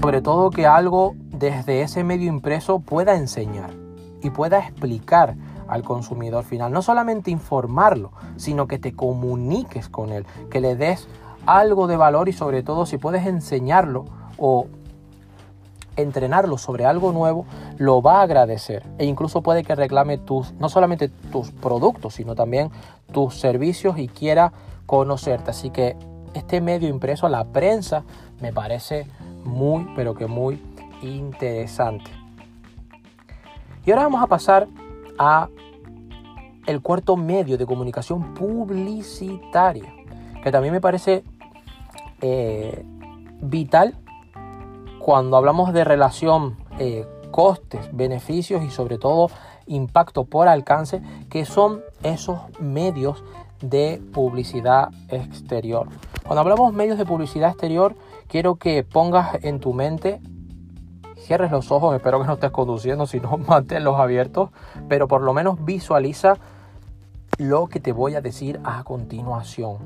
Sobre todo que algo desde ese medio impreso pueda enseñar y pueda explicar al consumidor final. No solamente informarlo, sino que te comuniques con él, que le des algo de valor y sobre todo si puedes enseñarlo o entrenarlo sobre algo nuevo, lo va a agradecer e incluso puede que reclame tus, no solamente tus productos, sino también tus servicios y quiera conocerte. Así que este medio impreso, la prensa, me parece muy, pero que muy interesante. Y ahora vamos a pasar a el cuarto medio de comunicación publicitaria, que también me parece eh, vital cuando hablamos de relación eh, costes, beneficios y sobre todo impacto por alcance, que son esos medios de publicidad exterior. Cuando hablamos medios de publicidad exterior, quiero que pongas en tu mente, cierres los ojos, espero que no estés conduciendo, si no, manténlos abiertos, pero por lo menos visualiza lo que te voy a decir a continuación.